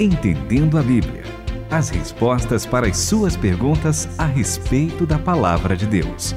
Entendendo a Bíblia. As respostas para as suas perguntas a respeito da palavra de Deus.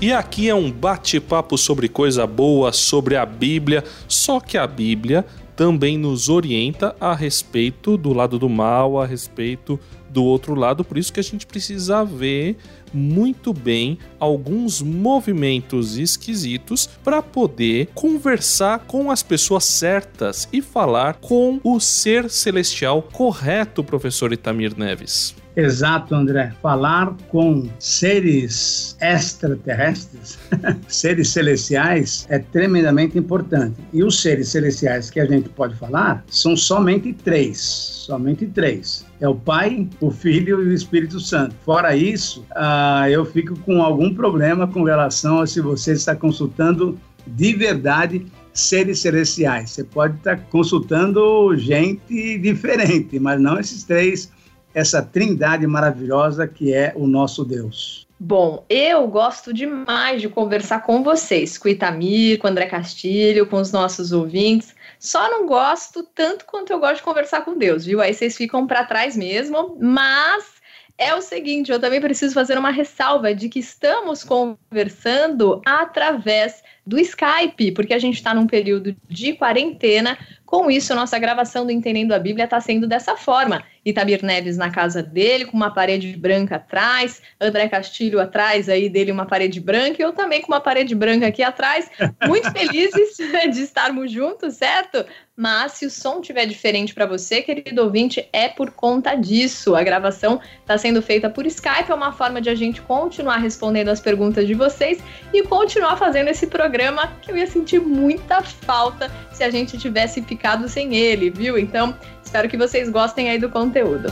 E aqui é um bate-papo sobre coisa boa, sobre a Bíblia, só que a Bíblia também nos orienta a respeito do lado do mal, a respeito do outro lado, por isso que a gente precisa ver muito bem alguns movimentos esquisitos para poder conversar com as pessoas certas e falar com o ser celestial correto, professor Itamir Neves. Exato, André. Falar com seres extraterrestres, seres celestiais, é tremendamente importante. E os seres celestiais que a gente pode falar são somente três. Somente três. É o Pai, o Filho e o Espírito Santo. Fora isso, ah, eu fico com algum problema com relação a se você está consultando de verdade seres celestiais. Você pode estar consultando gente diferente, mas não esses três essa trindade maravilhosa que é o nosso Deus. Bom, eu gosto demais de conversar com vocês, com o Itamir, com André Castilho, com os nossos ouvintes. Só não gosto tanto quanto eu gosto de conversar com Deus, viu? Aí vocês ficam para trás mesmo, mas é o seguinte, eu também preciso fazer uma ressalva de que estamos conversando através do Skype, porque a gente está num período de quarentena. Com isso, nossa gravação do Entendendo a Bíblia está sendo dessa forma. Itabir Neves na casa dele, com uma parede branca atrás, André Castilho atrás aí dele, uma parede branca, e eu também com uma parede branca aqui atrás. Muito felizes de estarmos juntos, certo? Mas se o som estiver diferente para você, querido ouvinte, é por conta disso. A gravação está sendo feita por Skype, é uma forma de a gente continuar respondendo as perguntas de vocês e continuar fazendo esse programa que eu ia sentir muita falta se a gente tivesse ficado sem ele, viu? Então, Espero que vocês gostem aí do conteúdo.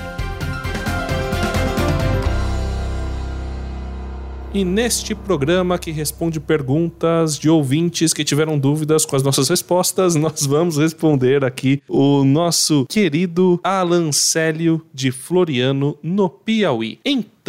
E neste programa que responde perguntas de ouvintes que tiveram dúvidas com as nossas respostas, nós vamos responder aqui o nosso querido Alan Célio de Floriano, no Piauí.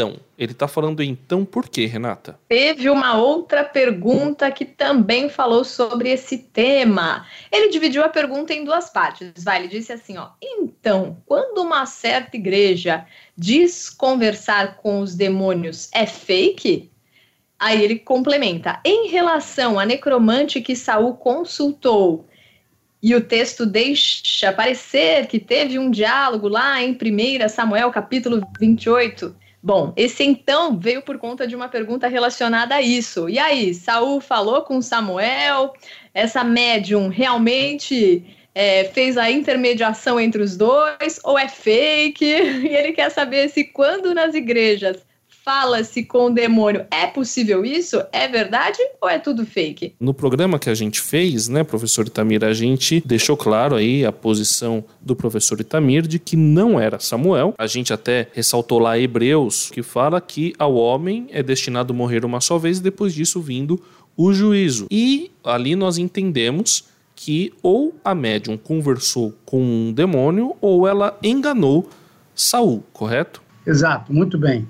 Então, ele está falando então por quê, Renata? Teve uma outra pergunta que também falou sobre esse tema. Ele dividiu a pergunta em duas partes. Vai, ele disse assim, ó: "Então, quando uma certa igreja diz conversar com os demônios é fake?" Aí ele complementa: "Em relação à necromante que Saul consultou, e o texto deixa parecer que teve um diálogo lá em 1 Samuel capítulo 28. Bom, esse então veio por conta de uma pergunta relacionada a isso. E aí, Saul falou com Samuel? Essa médium realmente é, fez a intermediação entre os dois ou é fake? E ele quer saber se quando nas igrejas fala-se com o demônio. É possível isso? É verdade ou é tudo fake? No programa que a gente fez, né, professor Itamir, a gente deixou claro aí a posição do professor Itamir de que não era Samuel. A gente até ressaltou lá Hebreus, que fala que ao homem é destinado morrer uma só vez e depois disso vindo o juízo. E ali nós entendemos que ou a médium conversou com um demônio ou ela enganou Saul, correto? Exato, muito bem.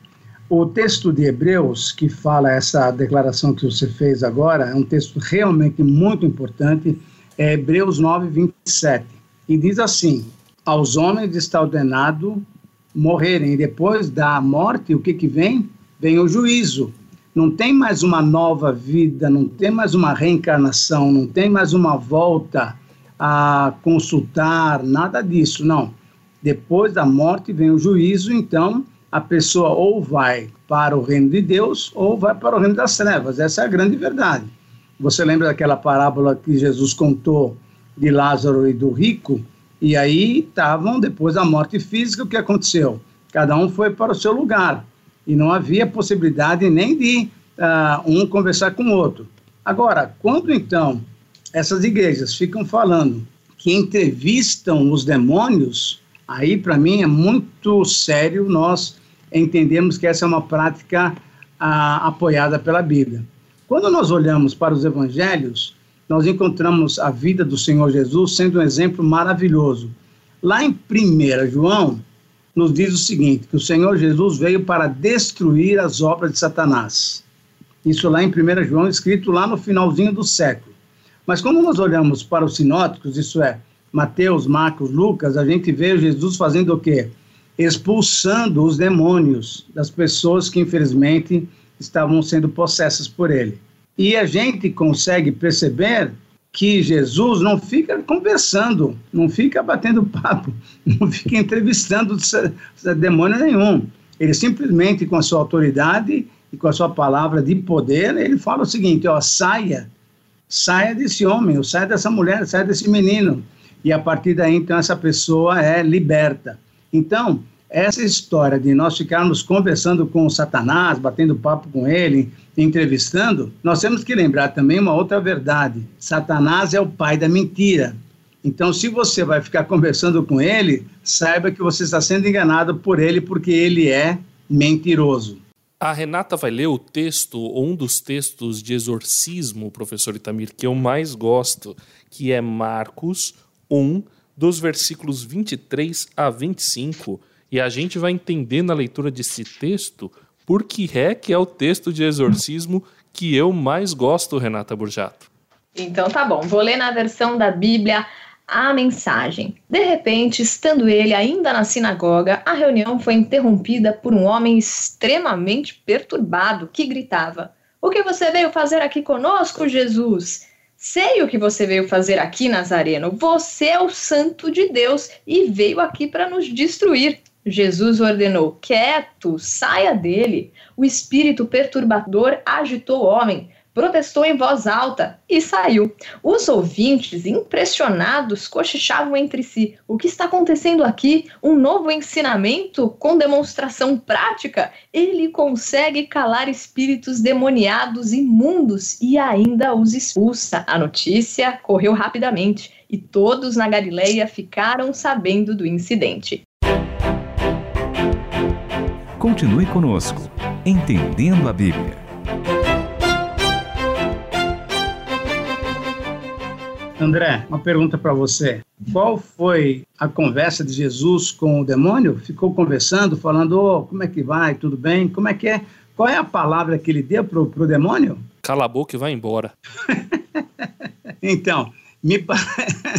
O texto de Hebreus, que fala essa declaração que você fez agora, é um texto realmente muito importante, é Hebreus 9, 27. E diz assim: Aos homens está ordenado morrerem, e depois da morte, o que, que vem? Vem o juízo. Não tem mais uma nova vida, não tem mais uma reencarnação, não tem mais uma volta a consultar, nada disso, não. Depois da morte vem o juízo, então a pessoa ou vai para o reino de Deus ou vai para o reino das trevas. Essa é a grande verdade. Você lembra daquela parábola que Jesus contou de Lázaro e do rico? E aí estavam, depois da morte física, o que aconteceu? Cada um foi para o seu lugar. E não havia possibilidade nem de uh, um conversar com o outro. Agora, quando então essas igrejas ficam falando que entrevistam os demônios, aí para mim é muito sério nós entendemos que essa é uma prática ah, apoiada pela Bíblia. Quando nós olhamos para os evangelhos, nós encontramos a vida do Senhor Jesus sendo um exemplo maravilhoso. Lá em 1 João, nos diz o seguinte: que o Senhor Jesus veio para destruir as obras de Satanás. Isso lá em 1 João, escrito lá no finalzinho do século. Mas quando nós olhamos para os sinóticos, isso é, Mateus, Marcos, Lucas, a gente vê Jesus fazendo o quê? Expulsando os demônios das pessoas que, infelizmente, estavam sendo possessas por ele. E a gente consegue perceber que Jesus não fica conversando, não fica batendo papo, não fica entrevistando demônio nenhum. Ele simplesmente, com a sua autoridade e com a sua palavra de poder, ele fala o seguinte: ó, saia, saia desse homem, saia dessa mulher, saia desse menino. E a partir daí, então, essa pessoa é liberta. Então, essa história de nós ficarmos conversando com Satanás, batendo papo com ele, entrevistando, nós temos que lembrar também uma outra verdade: Satanás é o pai da mentira. Então, se você vai ficar conversando com ele, saiba que você está sendo enganado por ele, porque ele é mentiroso. A Renata vai ler o texto, ou um dos textos de exorcismo, professor Itamir, que eu mais gosto, que é Marcos 1, dos versículos 23 a 25. E a gente vai entender na leitura desse texto por que é que é o texto de exorcismo que eu mais gosto, Renata Burjato. Então tá bom, vou ler na versão da Bíblia a mensagem. De repente, estando ele ainda na sinagoga, a reunião foi interrompida por um homem extremamente perturbado que gritava: O que você veio fazer aqui conosco, Jesus? Sei o que você veio fazer aqui, Nazareno. Você é o santo de Deus e veio aqui para nos destruir. Jesus ordenou: Quieto, saia dele. O espírito perturbador agitou o homem protestou em voz alta e saiu. Os ouvintes, impressionados, cochichavam entre si: o que está acontecendo aqui? Um novo ensinamento com demonstração prática? Ele consegue calar espíritos demoniados imundos e ainda os expulsa. A notícia correu rapidamente e todos na Galileia ficaram sabendo do incidente. Continue conosco, entendendo a Bíblia. André, uma pergunta para você. Qual foi a conversa de Jesus com o demônio? Ficou conversando, falando, oh, como é que vai, tudo bem? Como é que é? Qual é a palavra que ele deu para o demônio? Cala a boca e vai embora. então, me, pa...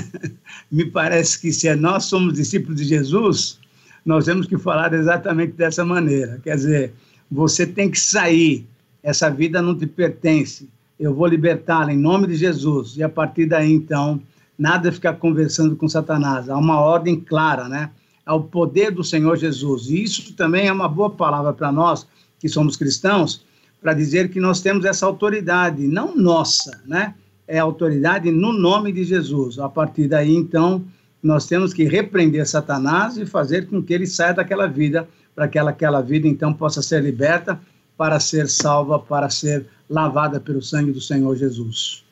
me parece que se nós somos discípulos de Jesus, nós temos que falar exatamente dessa maneira. Quer dizer, você tem que sair, essa vida não te pertence eu vou libertá-la em nome de Jesus. E a partir daí, então, nada ficar conversando com Satanás. Há uma ordem clara, né? Ao poder do Senhor Jesus. E isso também é uma boa palavra para nós, que somos cristãos, para dizer que nós temos essa autoridade, não nossa, né? É autoridade no nome de Jesus. A partir daí, então, nós temos que repreender Satanás e fazer com que ele saia daquela vida, para que aquela vida, então, possa ser liberta, para ser salva, para ser lavada pelo sangue do Senhor Jesus.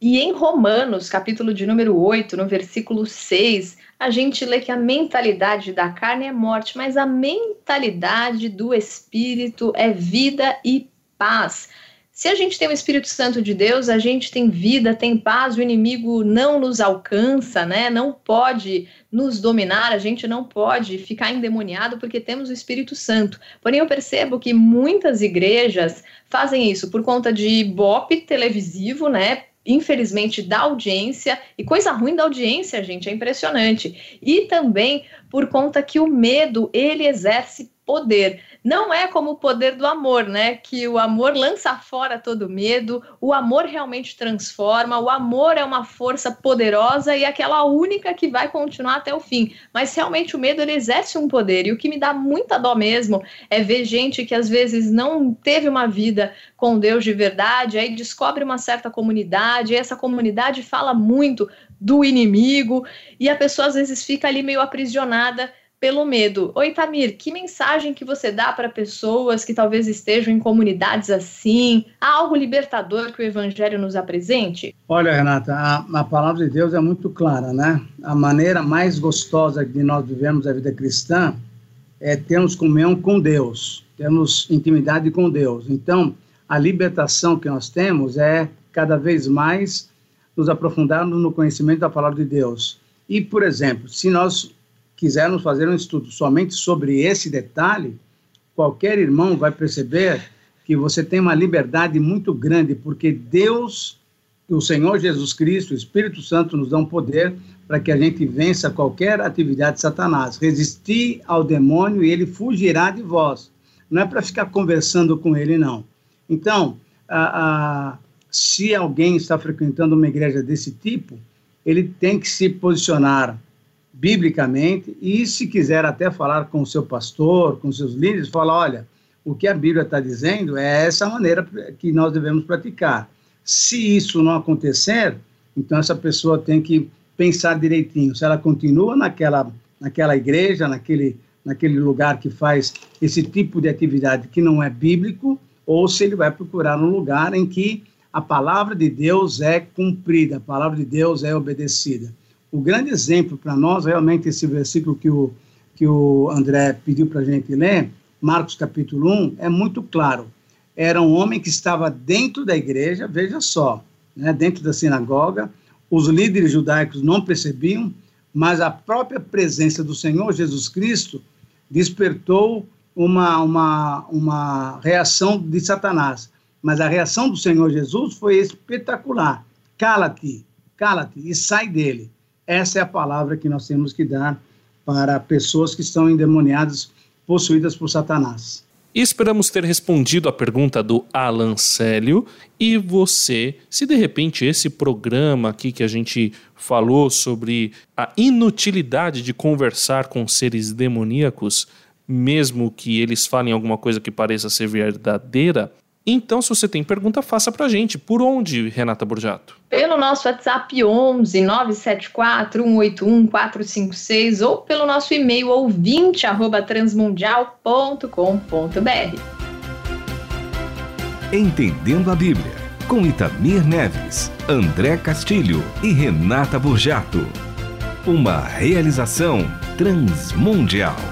E em Romanos, capítulo de número 8, no versículo 6, a gente lê que a mentalidade da carne é morte, mas a mentalidade do espírito é vida e paz. Se a gente tem o Espírito Santo de Deus, a gente tem vida, tem paz, o inimigo não nos alcança, né? Não pode nos dominar, a gente não pode ficar endemoniado porque temos o Espírito Santo. Porém, eu percebo que muitas igrejas fazem isso por conta de bope televisivo, né? Infelizmente, da audiência, e coisa ruim da audiência, gente, é impressionante. E também por conta que o medo ele exerce poder. Não é como o poder do amor, né? Que o amor lança fora todo medo, o amor realmente transforma, o amor é uma força poderosa e aquela única que vai continuar até o fim. Mas realmente o medo ele exerce um poder e o que me dá muita dó mesmo é ver gente que às vezes não teve uma vida com Deus de verdade, aí descobre uma certa comunidade, e essa comunidade fala muito do inimigo e a pessoa às vezes fica ali meio aprisionada pelo medo. Oi, Tamir, que mensagem que você dá para pessoas que talvez estejam em comunidades assim? Há algo libertador que o Evangelho nos apresente? Olha, Renata, a, a palavra de Deus é muito clara, né? A maneira mais gostosa de nós vivemos a vida cristã é termos comunhão com Deus, termos intimidade com Deus. Então, a libertação que nós temos é cada vez mais nos aprofundarmos no conhecimento da palavra de Deus. E, por exemplo, se nós quisermos fazer um estudo somente sobre esse detalhe, qualquer irmão vai perceber que você tem uma liberdade muito grande, porque Deus, o Senhor Jesus Cristo, o Espírito Santo nos dão poder para que a gente vença qualquer atividade de Satanás. Resistir ao demônio e ele fugirá de vós. Não é para ficar conversando com ele, não. Então, a, a, se alguém está frequentando uma igreja desse tipo, ele tem que se posicionar biblicamente e, se quiser até falar com o seu pastor, com seus líderes, falar: olha, o que a Bíblia está dizendo é essa maneira que nós devemos praticar. Se isso não acontecer, então essa pessoa tem que pensar direitinho se ela continua naquela, naquela igreja, naquele, naquele lugar que faz esse tipo de atividade que não é bíblico, ou se ele vai procurar um lugar em que a palavra de Deus é cumprida, a palavra de Deus é obedecida. O grande exemplo para nós, realmente, esse versículo que o, que o André pediu para a gente ler, Marcos capítulo 1, é muito claro. Era um homem que estava dentro da igreja, veja só, né, dentro da sinagoga, os líderes judaicos não percebiam, mas a própria presença do Senhor Jesus Cristo despertou uma, uma, uma reação de Satanás. Mas a reação do Senhor Jesus foi espetacular. Cala-te, cala-te e sai dele. Essa é a palavra que nós temos que dar para pessoas que estão endemoniadas, possuídas por Satanás. Esperamos ter respondido a pergunta do Alan Célio. E você, se de repente esse programa aqui que a gente falou sobre a inutilidade de conversar com seres demoníacos, mesmo que eles falem alguma coisa que pareça ser verdadeira, então, se você tem pergunta, faça pra gente. Por onde, Renata Borjato? Pelo nosso WhatsApp 11 974 181 456 ou pelo nosso e-mail ouvinte arroba transmundial.com.br. Entendendo a Bíblia, com Itamir Neves, André Castilho e Renata Borjato. Uma realização transmundial.